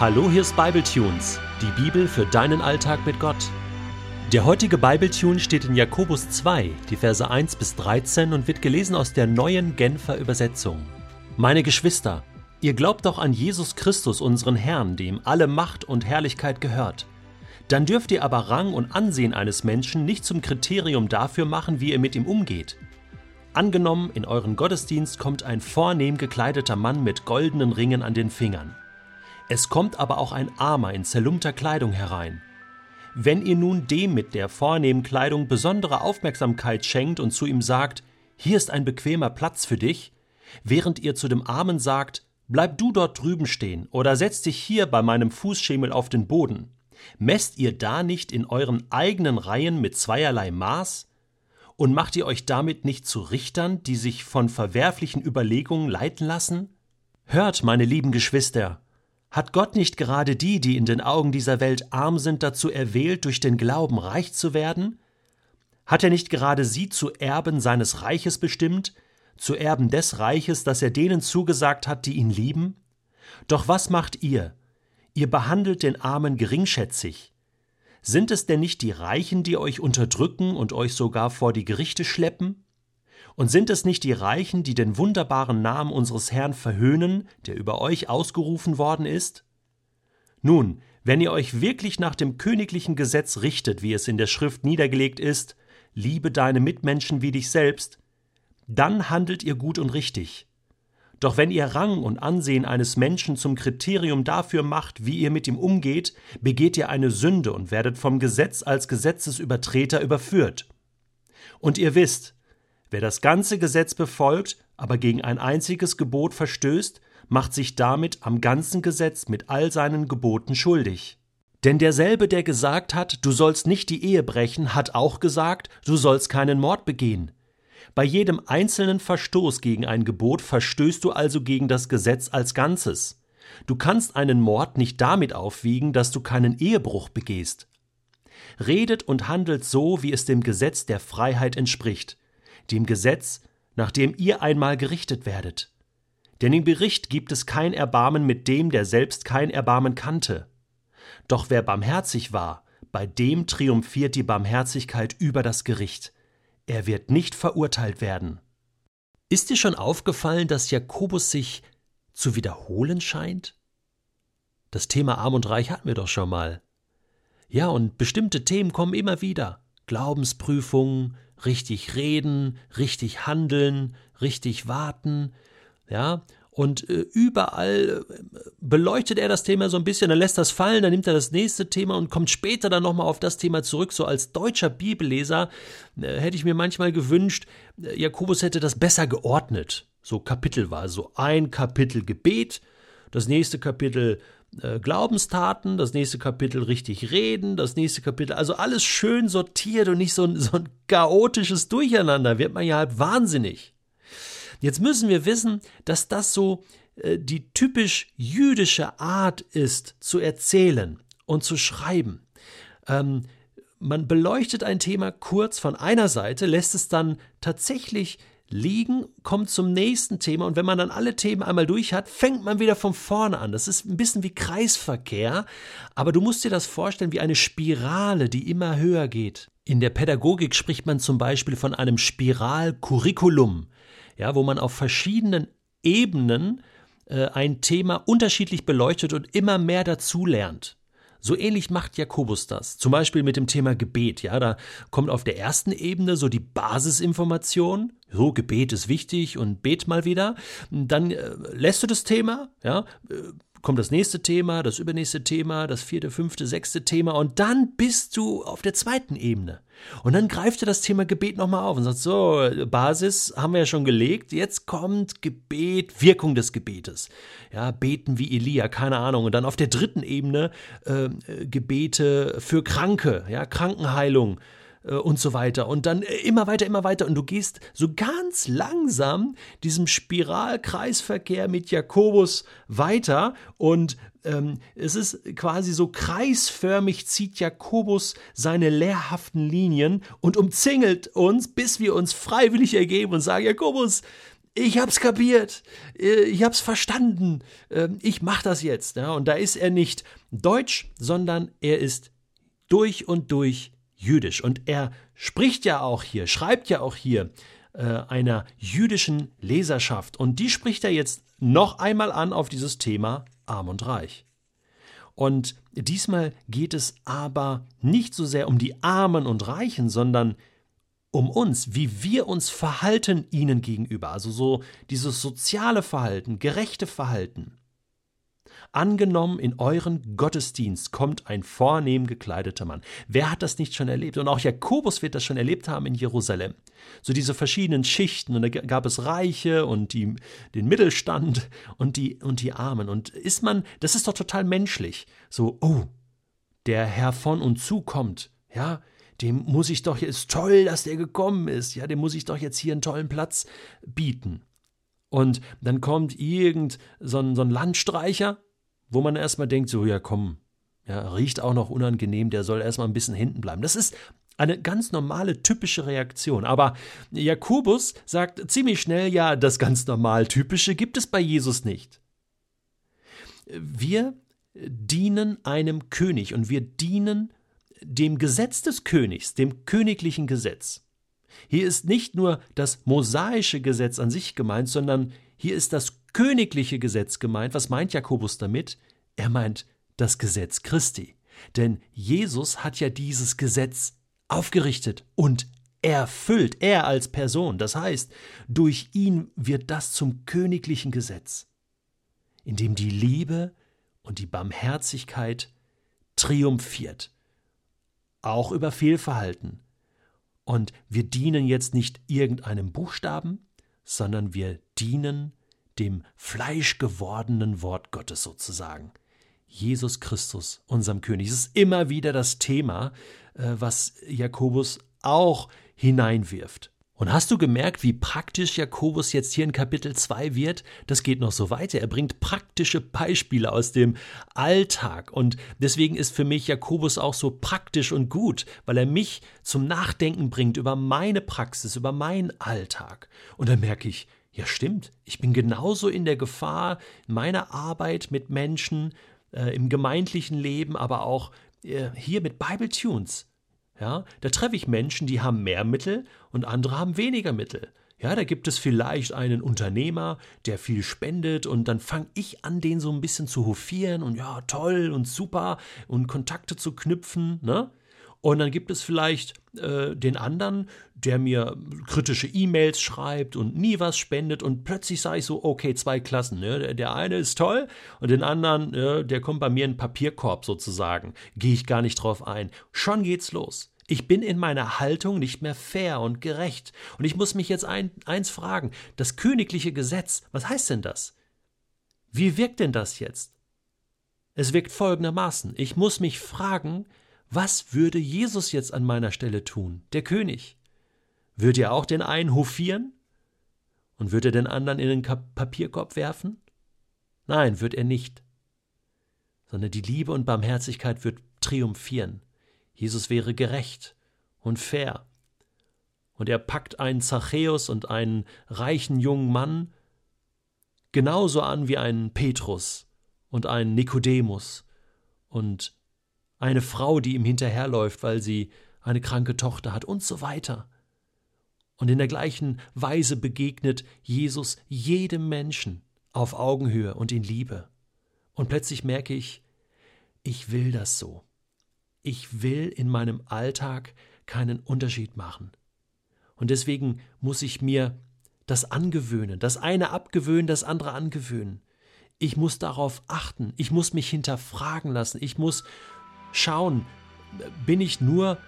Hallo, hier ist Bibletunes, die Bibel für deinen Alltag mit Gott. Der heutige Bibletune steht in Jakobus 2, die Verse 1 bis 13 und wird gelesen aus der neuen Genfer Übersetzung. Meine Geschwister, ihr glaubt doch an Jesus Christus, unseren Herrn, dem alle Macht und Herrlichkeit gehört. Dann dürft ihr aber Rang und Ansehen eines Menschen nicht zum Kriterium dafür machen, wie ihr mit ihm umgeht. Angenommen, in euren Gottesdienst kommt ein vornehm gekleideter Mann mit goldenen Ringen an den Fingern. Es kommt aber auch ein Armer in zerlumpter Kleidung herein. Wenn ihr nun dem mit der vornehmen Kleidung besondere Aufmerksamkeit schenkt und zu ihm sagt, hier ist ein bequemer Platz für dich, während ihr zu dem Armen sagt, bleib du dort drüben stehen oder setz dich hier bei meinem Fußschemel auf den Boden, messt ihr da nicht in euren eigenen Reihen mit zweierlei Maß? Und macht ihr euch damit nicht zu Richtern, die sich von verwerflichen Überlegungen leiten lassen? Hört, meine lieben Geschwister, hat Gott nicht gerade die, die in den Augen dieser Welt arm sind, dazu erwählt, durch den Glauben reich zu werden? Hat er nicht gerade sie zu Erben seines Reiches bestimmt, zu Erben des Reiches, das er denen zugesagt hat, die ihn lieben? Doch was macht ihr? Ihr behandelt den Armen geringschätzig. Sind es denn nicht die Reichen, die euch unterdrücken und euch sogar vor die Gerichte schleppen? Und sind es nicht die Reichen, die den wunderbaren Namen unseres Herrn verhöhnen, der über euch ausgerufen worden ist? Nun, wenn ihr euch wirklich nach dem königlichen Gesetz richtet, wie es in der Schrift niedergelegt ist, liebe deine Mitmenschen wie dich selbst, dann handelt ihr gut und richtig. Doch wenn ihr Rang und Ansehen eines Menschen zum Kriterium dafür macht, wie ihr mit ihm umgeht, begeht ihr eine Sünde und werdet vom Gesetz als Gesetzesübertreter überführt. Und ihr wisst, Wer das ganze Gesetz befolgt, aber gegen ein einziges Gebot verstößt, macht sich damit am ganzen Gesetz mit all seinen Geboten schuldig. Denn derselbe, der gesagt hat, du sollst nicht die Ehe brechen, hat auch gesagt, du sollst keinen Mord begehen. Bei jedem einzelnen Verstoß gegen ein Gebot verstößt du also gegen das Gesetz als Ganzes. Du kannst einen Mord nicht damit aufwiegen, dass du keinen Ehebruch begehst. Redet und handelt so, wie es dem Gesetz der Freiheit entspricht dem Gesetz, nach dem ihr einmal gerichtet werdet. Denn im Gericht gibt es kein Erbarmen mit dem, der selbst kein Erbarmen kannte. Doch wer barmherzig war, bei dem triumphiert die Barmherzigkeit über das Gericht. Er wird nicht verurteilt werden. Ist dir schon aufgefallen, dass Jakobus sich zu wiederholen scheint? Das Thema Arm und Reich hatten wir doch schon mal. Ja, und bestimmte Themen kommen immer wieder. Glaubensprüfungen, richtig reden, richtig handeln, richtig warten, ja, und äh, überall äh, beleuchtet er das Thema so ein bisschen, dann lässt das fallen, dann nimmt er das nächste Thema und kommt später dann nochmal auf das Thema zurück. So als deutscher Bibelleser äh, hätte ich mir manchmal gewünscht, Jakobus hätte das besser geordnet. So Kapitel war so ein Kapitel Gebet, das nächste Kapitel äh, Glaubenstaten, das nächste Kapitel richtig reden, das nächste Kapitel, also alles schön sortiert und nicht so ein, so ein chaotisches Durcheinander, wird man ja halt wahnsinnig. Jetzt müssen wir wissen, dass das so äh, die typisch jüdische Art ist, zu erzählen und zu schreiben. Ähm, man beleuchtet ein Thema kurz von einer Seite, lässt es dann tatsächlich liegen, kommt zum nächsten Thema und wenn man dann alle Themen einmal durch hat, fängt man wieder von vorne an. Das ist ein bisschen wie Kreisverkehr, aber du musst dir das vorstellen wie eine Spirale, die immer höher geht. In der Pädagogik spricht man zum Beispiel von einem Spiralcurriculum, ja, wo man auf verschiedenen Ebenen äh, ein Thema unterschiedlich beleuchtet und immer mehr dazulernt. So ähnlich macht Jakobus das. Zum Beispiel mit dem Thema Gebet. Ja, da kommt auf der ersten Ebene so die Basisinformation. So, Gebet ist wichtig und bet mal wieder. Dann äh, lässt du das Thema, ja, äh, kommt das nächste Thema, das übernächste Thema, das vierte, fünfte, sechste Thema und dann bist du auf der zweiten Ebene. Und dann greift er das Thema Gebet nochmal auf und sagt, so, Basis haben wir ja schon gelegt, jetzt kommt Gebet, Wirkung des Gebetes. Ja, beten wie Elia, keine Ahnung. Und dann auf der dritten Ebene äh, Gebete für Kranke, ja, Krankenheilung, und so weiter. Und dann äh, immer weiter, immer weiter. Und du gehst so ganz langsam diesem Spiralkreisverkehr mit Jakobus weiter. Und ähm, es ist quasi so kreisförmig zieht Jakobus seine lehrhaften Linien und umzingelt uns, bis wir uns freiwillig ergeben und sagen, Jakobus, ich hab's kapiert, äh, ich hab's verstanden, ähm, ich mach das jetzt. Und da ist er nicht deutsch, sondern er ist durch und durch jüdisch. Und er spricht ja auch hier, schreibt ja auch hier äh, einer jüdischen Leserschaft. Und die spricht er jetzt noch einmal an auf dieses Thema arm und reich. Und diesmal geht es aber nicht so sehr um die Armen und Reichen, sondern um uns, wie wir uns verhalten ihnen gegenüber, also so dieses soziale Verhalten, gerechte Verhalten. Angenommen, in euren Gottesdienst kommt ein vornehm gekleideter Mann. Wer hat das nicht schon erlebt? Und auch Jakobus wird das schon erlebt haben in Jerusalem. So diese verschiedenen Schichten. Und da gab es Reiche und die, den Mittelstand und die, und die Armen. Und ist man, das ist doch total menschlich. So, oh, der Herr von und zu kommt. Ja, dem muss ich doch, ist toll, dass der gekommen ist. Ja, dem muss ich doch jetzt hier einen tollen Platz bieten. Und dann kommt irgend so ein, so ein Landstreicher wo man erstmal denkt, so, ja komm, ja, riecht auch noch unangenehm, der soll erstmal ein bisschen hinten bleiben. Das ist eine ganz normale, typische Reaktion. Aber Jakobus sagt ziemlich schnell, ja, das ganz normal Typische gibt es bei Jesus nicht. Wir dienen einem König und wir dienen dem Gesetz des Königs, dem königlichen Gesetz. Hier ist nicht nur das mosaische Gesetz an sich gemeint, sondern hier ist das königliche Gesetz gemeint. Was meint Jakobus damit? Er meint das Gesetz Christi. Denn Jesus hat ja dieses Gesetz aufgerichtet und erfüllt, er als Person. Das heißt, durch ihn wird das zum königlichen Gesetz, in dem die Liebe und die Barmherzigkeit triumphiert, auch über Fehlverhalten. Und wir dienen jetzt nicht irgendeinem Buchstaben, sondern wir dienen dem fleischgewordenen Wort Gottes sozusagen. Jesus Christus, unserem König. Es ist immer wieder das Thema, äh, was Jakobus auch hineinwirft. Und hast du gemerkt, wie praktisch Jakobus jetzt hier in Kapitel 2 wird? Das geht noch so weiter. Er bringt praktische Beispiele aus dem Alltag. Und deswegen ist für mich Jakobus auch so praktisch und gut, weil er mich zum Nachdenken bringt über meine Praxis, über meinen Alltag. Und dann merke ich, ja stimmt, ich bin genauso in der Gefahr, meiner Arbeit mit Menschen, äh, im gemeindlichen Leben, aber auch äh, hier mit Bible Tunes. Ja, da treffe ich Menschen, die haben mehr Mittel und andere haben weniger Mittel. Ja, da gibt es vielleicht einen Unternehmer, der viel spendet und dann fange ich an, den so ein bisschen zu hofieren und ja, toll und super und Kontakte zu knüpfen, ne? Und dann gibt es vielleicht äh, den anderen, der mir kritische E-Mails schreibt und nie was spendet und plötzlich sage ich so, okay, zwei Klassen. Ne? Der, der eine ist toll und den anderen, äh, der kommt bei mir in Papierkorb sozusagen. Gehe ich gar nicht drauf ein. Schon geht's los. Ich bin in meiner Haltung nicht mehr fair und gerecht. Und ich muss mich jetzt ein, eins fragen. Das königliche Gesetz, was heißt denn das? Wie wirkt denn das jetzt? Es wirkt folgendermaßen. Ich muss mich fragen, was würde Jesus jetzt an meiner Stelle tun, der König? Würde er auch den einen hofieren? Und würde er den anderen in den Papierkorb werfen? Nein, wird er nicht. Sondern die Liebe und Barmherzigkeit wird triumphieren. Jesus wäre gerecht und fair. Und er packt einen Zachäus und einen reichen jungen Mann genauso an wie einen Petrus und einen Nikodemus und eine Frau, die ihm hinterherläuft, weil sie eine kranke Tochter hat und so weiter. Und in der gleichen Weise begegnet Jesus jedem Menschen auf Augenhöhe und in Liebe. Und plötzlich merke ich, ich will das so. Ich will in meinem Alltag keinen Unterschied machen. Und deswegen muss ich mir das angewöhnen, das eine abgewöhnen, das andere angewöhnen. Ich muss darauf achten, ich muss mich hinterfragen lassen, ich muss schauen, bin ich nur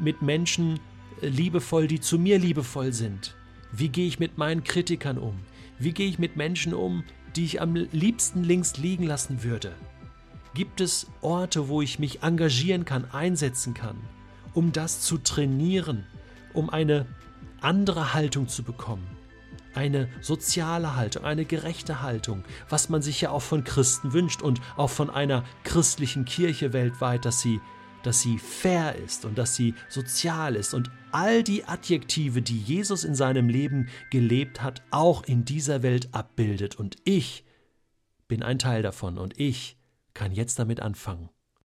mit Menschen liebevoll, die zu mir liebevoll sind? Wie gehe ich mit meinen Kritikern um? Wie gehe ich mit Menschen um, die ich am liebsten links liegen lassen würde? Gibt es Orte, wo ich mich engagieren kann, einsetzen kann, um das zu trainieren, um eine andere Haltung zu bekommen? Eine soziale Haltung, eine gerechte Haltung, was man sich ja auch von Christen wünscht und auch von einer christlichen Kirche weltweit, dass sie dass sie fair ist und dass sie sozial ist und all die Adjektive, die Jesus in seinem Leben gelebt hat, auch in dieser Welt abbildet. Und ich bin ein Teil davon und ich kann jetzt damit anfangen.